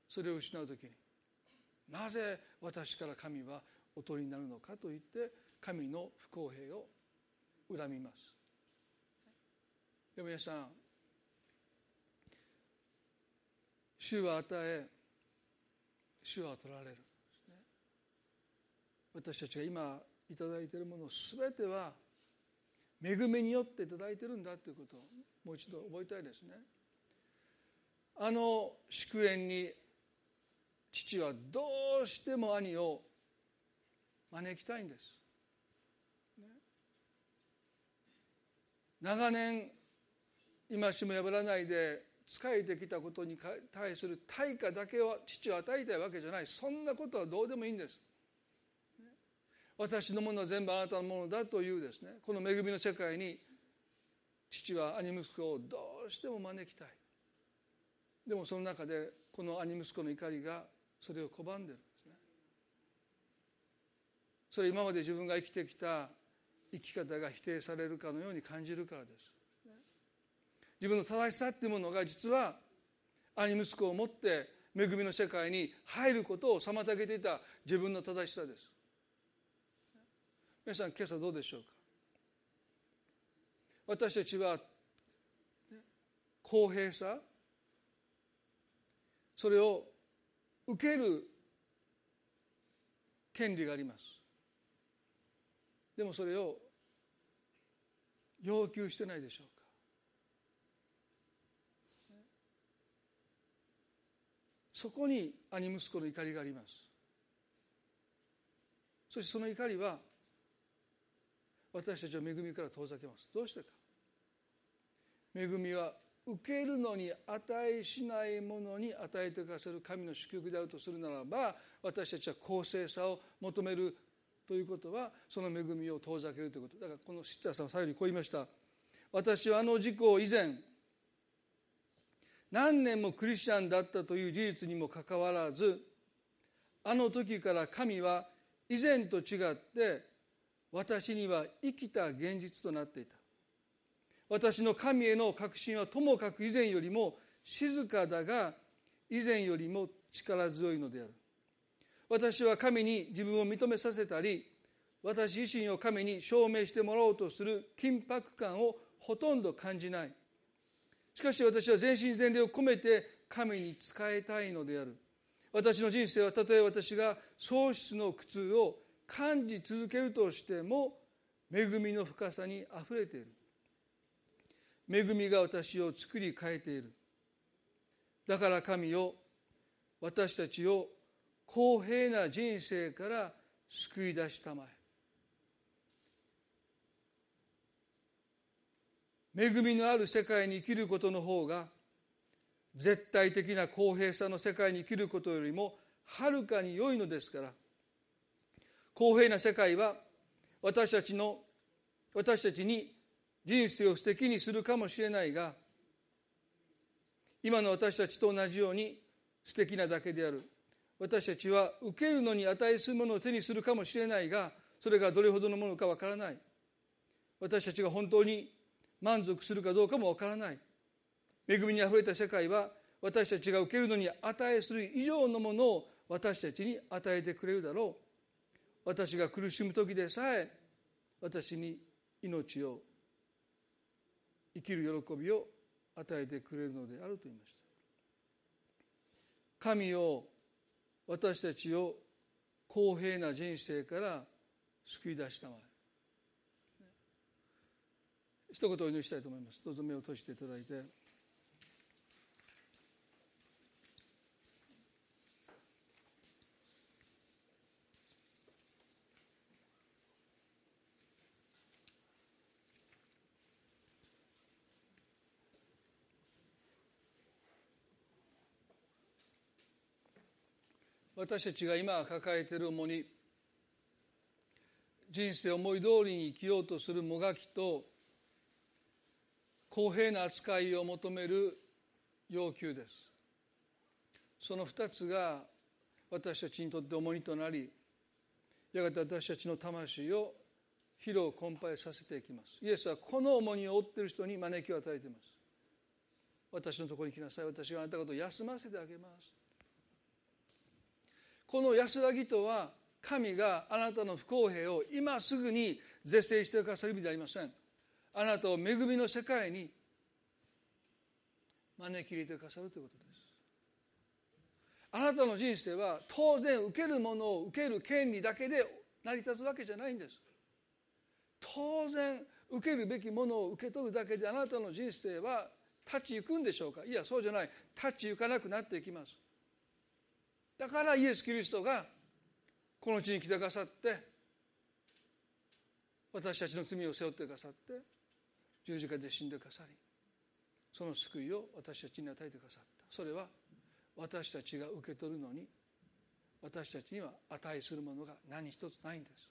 それを失う時になぜ私から神はおとりになるのかと言って神の不公平を恨みます。でも皆さん主は与え主は取られる。私たちが今いいているもの全ては恵みによっていただいてるんだということをもう一度覚えたいですね。あの祝宴に父はどうしても兄を招きたいんです、長年今しも破らないで仕えてきたことに対する対価だけを父は与えたいわけじゃない。そんなことはどうでもいいんです。私のものは全部あなたのものだというですねこの恵みの世界に父は兄息子をどうしても招きたい。でもその中でこの兄息子の怒りがそれを拒んでるんですね。それ今まで自分が生きてきた生き方が否定されるかのように感じるからです。自分の正しさっていうものが実は兄息子を持って恵みの世界に入ることを妨げていた自分の正しさです。皆さん今朝どうでしょうか？私たちは公平さそれを受ける権利があります。でもそれを要求してないでしょうか？そこに兄息子の怒りがあります。そしてその怒りは私たちを恵みから遠ざけます。どうしてか。恵みは受けるのに値しないものに与えてくださる神の祝福であるとするならば私たちは公正さを求めるということはその恵みを遠ざけるということ。だからこのシッターさんは最後にこう言いました。私はあの事故を以前何年もクリスチャンだったという事実にもかかわらずあの時から神は以前と違って私には生きた現実となっていた。私の神への確信はともかく以前よりも静かだが以前よりも力強いのである。私は神に自分を認めさせたり私自身を神に証明してもらおうとする緊迫感をほとんど感じない。しかし私は全身全霊を込めて神に仕えたいのである。私の人生はたとえ私が喪失の苦痛を感じ続けるとしても恵みの深さにあふれている。恵みが私を作り変えている。だから神よ私たちを公平な人生から救い出したまえ。恵みのある世界に生きることの方が絶対的な公平さの世界に生きることよりもはるかに良いのですから公平な世界は私たちの私たちに人生を素敵にするかもしれないが今の私たちと同じように素敵なだけである。私たちは受けるのに値するものを手にするかもしれないがそれがどれほどのものかわからない。私たちが本当に満足するかどうかもわからない。恵みにあふれた世界は私たちが受けるのに値する以上のものを私たちに与えてくれるだろう。私が苦しむ時でさえ私に命を生きる喜びを与えてくれるのであると言いました。神を私たちを公平な人生から救い出したまえ。一言お祈りしたいと思います。どうぞ目を閉じていただいて。私たちが今抱えている重荷人生思い通りに生きようとするもがきと公平な扱いを求める要求です。その2つが私たちにとって重荷となりやがて私たちの魂を疲労困憊させていきます。イエスはこの重荷を負っている人に招きを与えています。私のところに来なさい。私があなた方を休ませてあげます。この安らぎとは神があなたの不公平を今すぐに是正してくださる意味ではありません。あなたを恵みの世界に招き入れてくださるということです。あなたの人生は当然受けるものを受ける権利だけで成り立つわけじゃないんです。当然受けるべきものを受け取るだけであなたの人生は立ち行くんでしょうか。いやそうじゃない。立ち行かなくなっていきます。だからイエス・キリストがこの地に来てくださって私たちの罪を背負ってくださって十字架で死んでくださりその救いを私たちに与えてくださった。それは私たちが受け取るのに私たちには値するものが何一つないんです。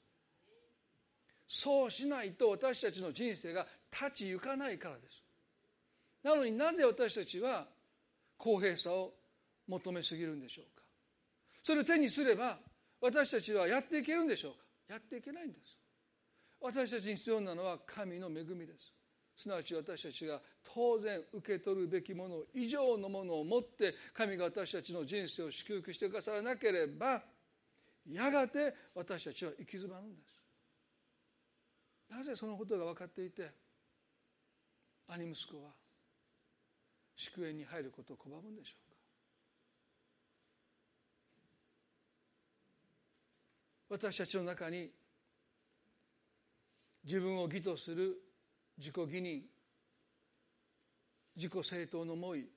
そうしないと私たちの人生が立ち行かないからです。なのになぜ私たちは公平さを求めすぎるんでしょう？それを手にすれば私たちはやっていけるんでしょうか？やっていけないんです。私たちに必要なのは神の恵みです。すなわち私たちが当然受け取るべきもの以上のものを持って神が私たちの人生を祝福してくださらなければやがて私たちは行き詰まるんです。なぜそのことが分かっていて兄息子は祝宴に入ることを拒むんでしょうか私たちの中に自分を義とする自己義認自己正当の思い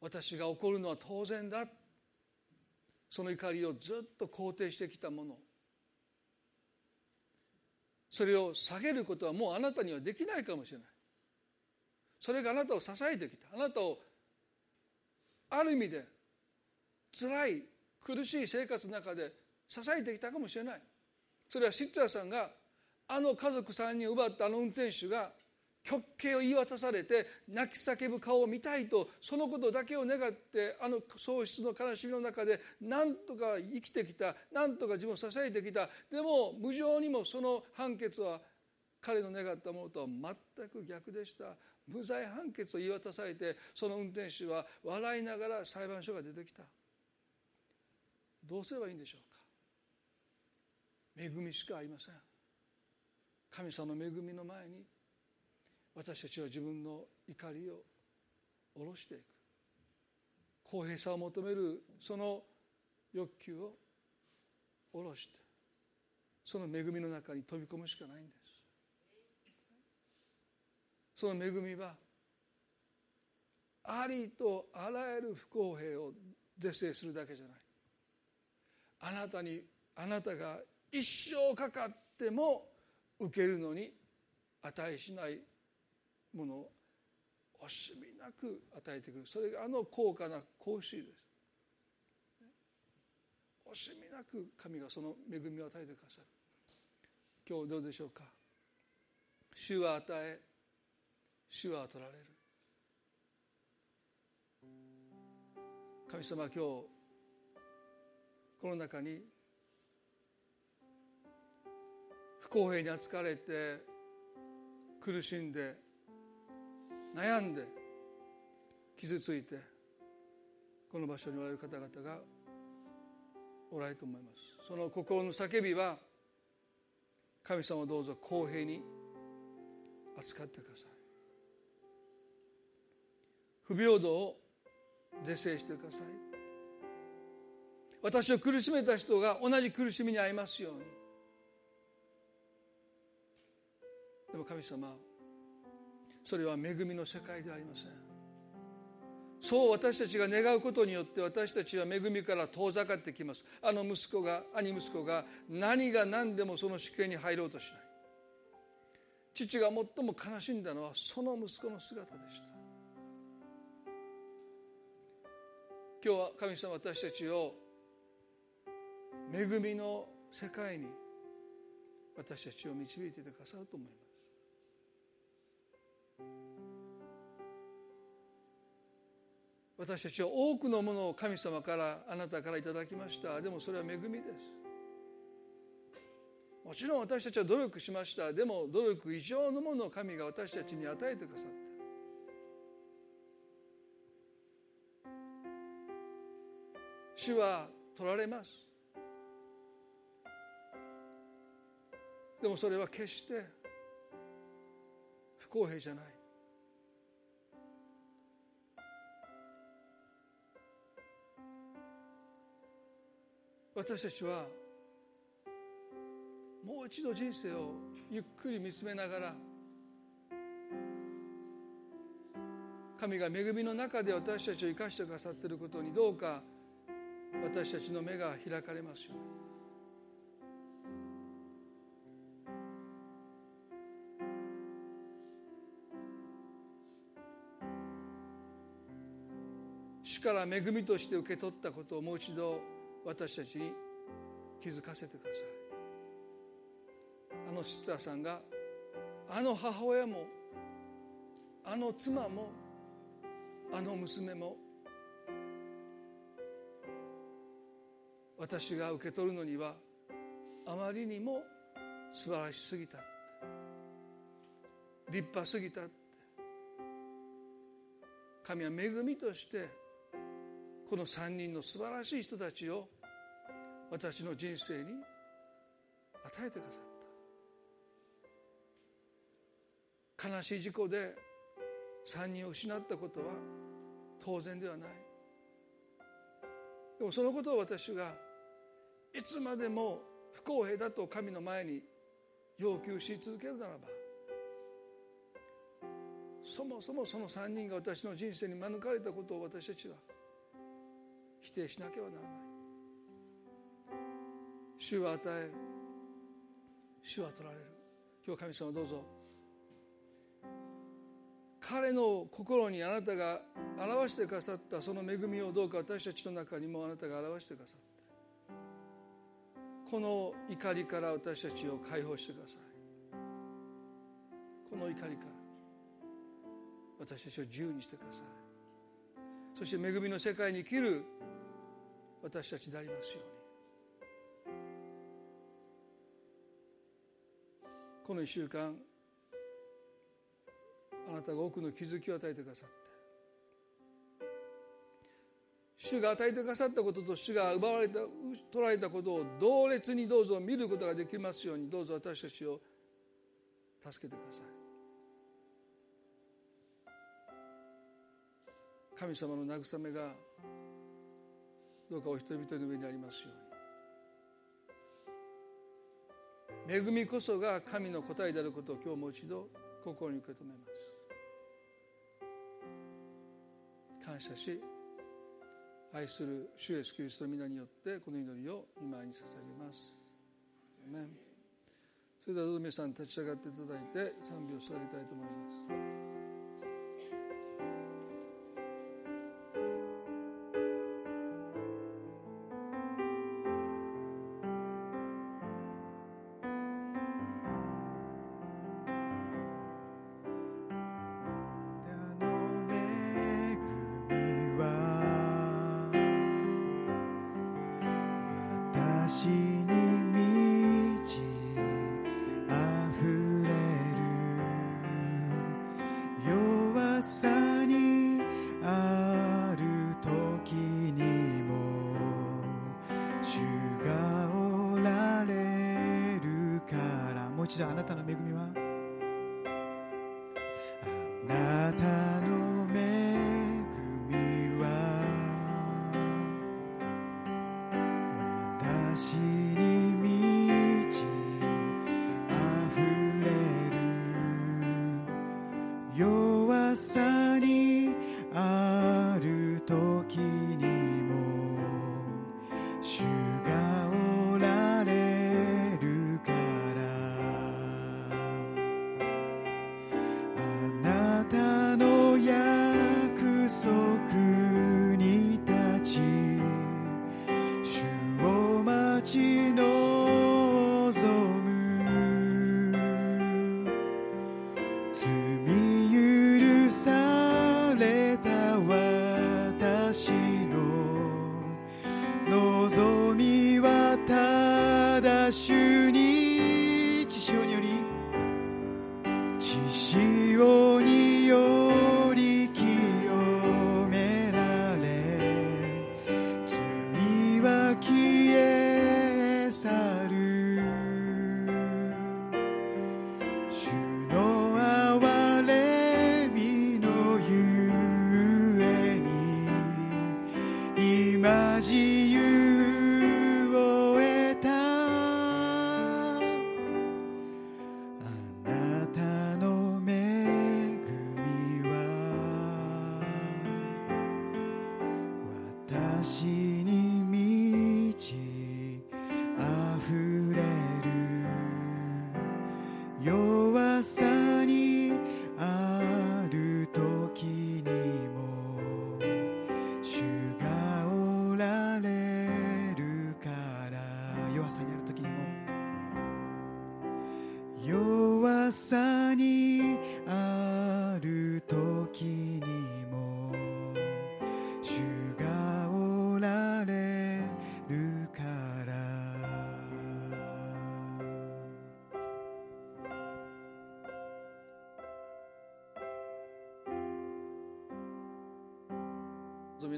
私が怒るのは当然だその怒りをずっと肯定してきたもの。それを下げることはもうあなたにはできないかもしれない。それがあなたを支えてきた。あなたをある意味で辛い苦しい生活の中で支えてきたかもしれない。それはシッツァーさんがあの家族3人を奪ったあの運転手が極刑を言い渡されて泣き叫ぶ顔を見たいとそのことだけを願ってあの喪失の悲しみの中で何とか生きてきた何とか自分を支えてきた。でも無情にもその判決は彼の願ったものとは全く逆でした。無罪判決を言い渡されてその運転手は笑いながら裁判所が出てきた。どうすればいいんでしょうか。恵みしかありません。神様の恵みの前に私たちは自分の怒りを下ろしていく。公平さを求めるその欲求を下ろしてその恵みの中に飛び込むしかないんです。その恵みはありとあらゆる不公平を是正するだけじゃない。あなたにあなたが一生かかっても受けるのに値しないものを惜しみなく与えてくる。それがあの高価な格子です。惜しみなく神がその恵みを与えてくださる。今日どうでしょうか？主は与え主は取られる。神様今日この中に不公平に扱われて苦しんで悩んで傷ついてこの場所におられる方々がおられると思います。その心の叫びは神様をどうぞ公平に扱ってください。不平等を是正してください。私を苦しめた人が同じ苦しみに遭いますように。でも神様それは恵みの世界ではありません。そう私たちが願うことによって私たちは恵みから遠ざかってきます。あの息子が兄息子が何が何でもその主権に入ろうとしない。父が最も悲しんだのはその息子の姿でした。今日は神様私たちを恵みの世界に私たちを導いてくださると思います。私たちは多くのものを神様からあなたからいただきました。でもそれは恵みです。もちろん私たちは努力しました。でも努力以上のものを神が私たちに与えてくださって主は取られます。でもそれは決して不公平じゃない。私たちはもう一度人生をゆっくり見つめながら神が恵みの中で私たちを生かしてくださっていることにどうか私たちの目が開かれますように。主から恵みとして受け取ったことをもう一度私たちに気づかせてください。あのシッツァーさんがあの母親もあの妻もあの娘も私が受け取るのにはあまりにも素晴らしすぎた立派すぎた神は恵みとしてこの3人の素晴らしい人たちを私の人生に与えてくださった。悲しい事故で3人を失ったことは当然ではない。でもそのことを私がいつまでも不公平だと神の前に要求し続けるならばそもそもその3人が私の人生に免れたことを私たちは否定しなければならない。主は与え主は取られる。今日神様どうぞ。彼の心にあなたが表してくださったその恵みをどうか私たちの中にもあなたが表してくださってこの怒りから私たちを解放してください。この怒りから私たちを自由にしてください。そして恵みの世界に生きる私たちでありますように。この1週間あなたが多くの気づきを与えてくださって主が与えてくださったことと主が奪われた取られたことを同列にどうぞ見ることができますようにどうぞ私たちを助けてください。神様の慰めがどうかお人一人の上にありますように。恵みこそが神の答えであることを今日もう一度心に受け止めます。感謝し愛する主イエスキリストの皆によってこの祈りを今に捧げます。それではどうぞ皆さん立ち上がっていただいて賛美を捧げたいと思います。望みはたの恵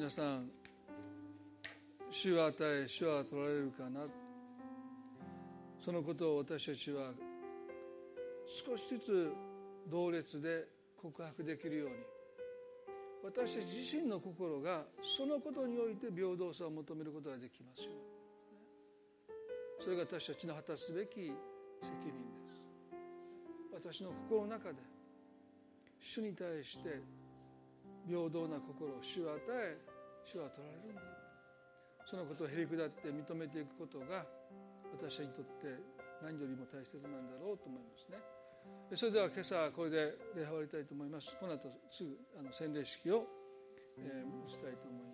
皆さん主は与え主は取られるかな。そのことを私たちは少しずつ同列で告白できるように。私たち自身の心がそのことにおいて平等さを求めることができますよそれが私たちの果たすべき責任です。私の心の中で主に対して平等な心を主は与え主は取られるんだ。そのことをへり下って認めていくことが私にとって何よりも大切なんだろうと思いますね。それでは今朝これで礼拝終わりたいと思います。この後すぐあの洗礼式を、えー、したいと思います。